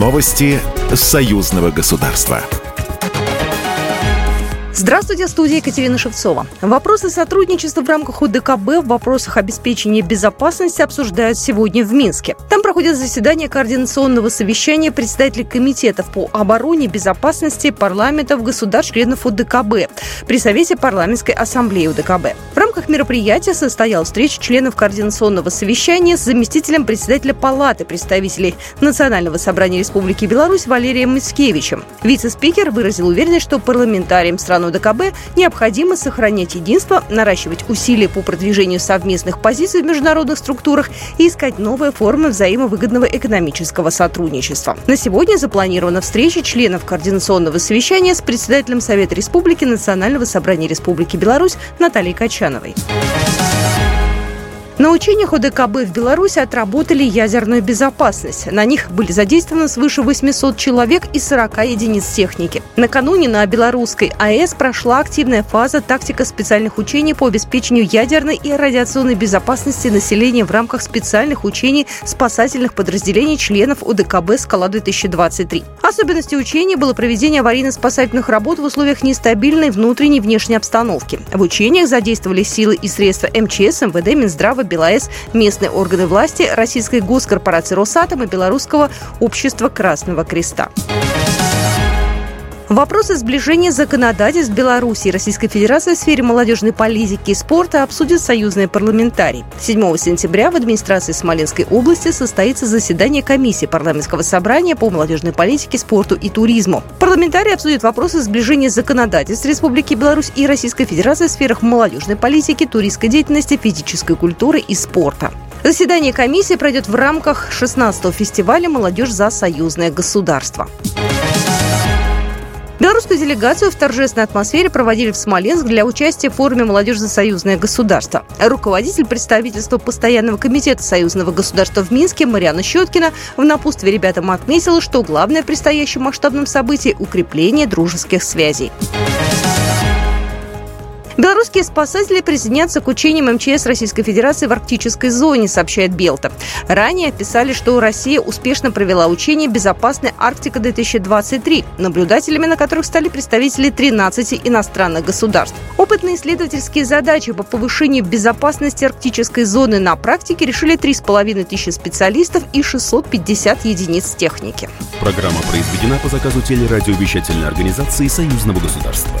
Новости союзного государства. Здравствуйте, студия Екатерина Шевцова. Вопросы сотрудничества в рамках УДКБ в вопросах обеспечения безопасности обсуждают сегодня в Минске. Проходит заседание координационного совещания представителей комитетов по обороне, безопасности парламентов государств-членов УДКБ при Совете парламентской ассамблеи УДКБ. В рамках мероприятия состоялась встреча членов координационного совещания с заместителем председателя Палаты представителей Национального собрания Республики Беларусь Валерием Мицкевичем. Вице-спикер выразил уверенность, что парламентариям стран ОДКБ необходимо сохранять единство, наращивать усилия по продвижению совместных позиций в международных структурах и искать новые формы взаимовыгодного экономического сотрудничества. На сегодня запланирована встреча членов координационного совещания с председателем Совета Республики Национального собрания Республики Беларусь Натальей Качановой. На учениях ОДКБ в Беларуси отработали ядерную безопасность. На них были задействованы свыше 800 человек и 40 единиц техники. Накануне на белорусской АЭС прошла активная фаза тактика специальных учений по обеспечению ядерной и радиационной безопасности населения в рамках специальных учений спасательных подразделений членов ОДКБ «Скала-2023». Особенностью учений было проведение аварийно-спасательных работ в условиях нестабильной внутренней и внешней обстановки. В учениях задействовали силы и средства МЧС, МВД, Минздрава, БелАЭС, местные органы власти, российской госкорпорации «Росатом» и Белорусского общества Красного Креста. Вопросы сближения законодательств Беларуси и Российской Федерации в сфере молодежной политики и спорта обсудят союзные парламентарии. 7 сентября в администрации Смоленской области состоится заседание комиссии парламентского собрания по молодежной политике, спорту и туризму. Парламентарии обсудят вопросы сближения законодательств Республики Беларусь и Российской Федерации в сферах молодежной политики, туристской деятельности, физической культуры и спорта. Заседание комиссии пройдет в рамках 16-го фестиваля «Молодежь за союзное государство». Белорусскую делегацию в торжественной атмосфере проводили в Смоленск для участия в форуме «Молодежь за союзное государство». Руководитель представительства Постоянного комитета союзного государства в Минске Марьяна Щеткина в напутствии ребятам отметила, что главное в предстоящем масштабном событии – укрепление дружеских связей. Белорусские спасатели присоединятся к учениям МЧС Российской Федерации в арктической зоне, сообщает Белта. Ранее писали, что Россия успешно провела учение «Безопасная Арктика-2023», наблюдателями на которых стали представители 13 иностранных государств. Опытные исследовательские задачи по повышению безопасности арктической зоны на практике решили 3,5 тысячи специалистов и 650 единиц техники. Программа произведена по заказу телерадиовещательной организации Союзного государства.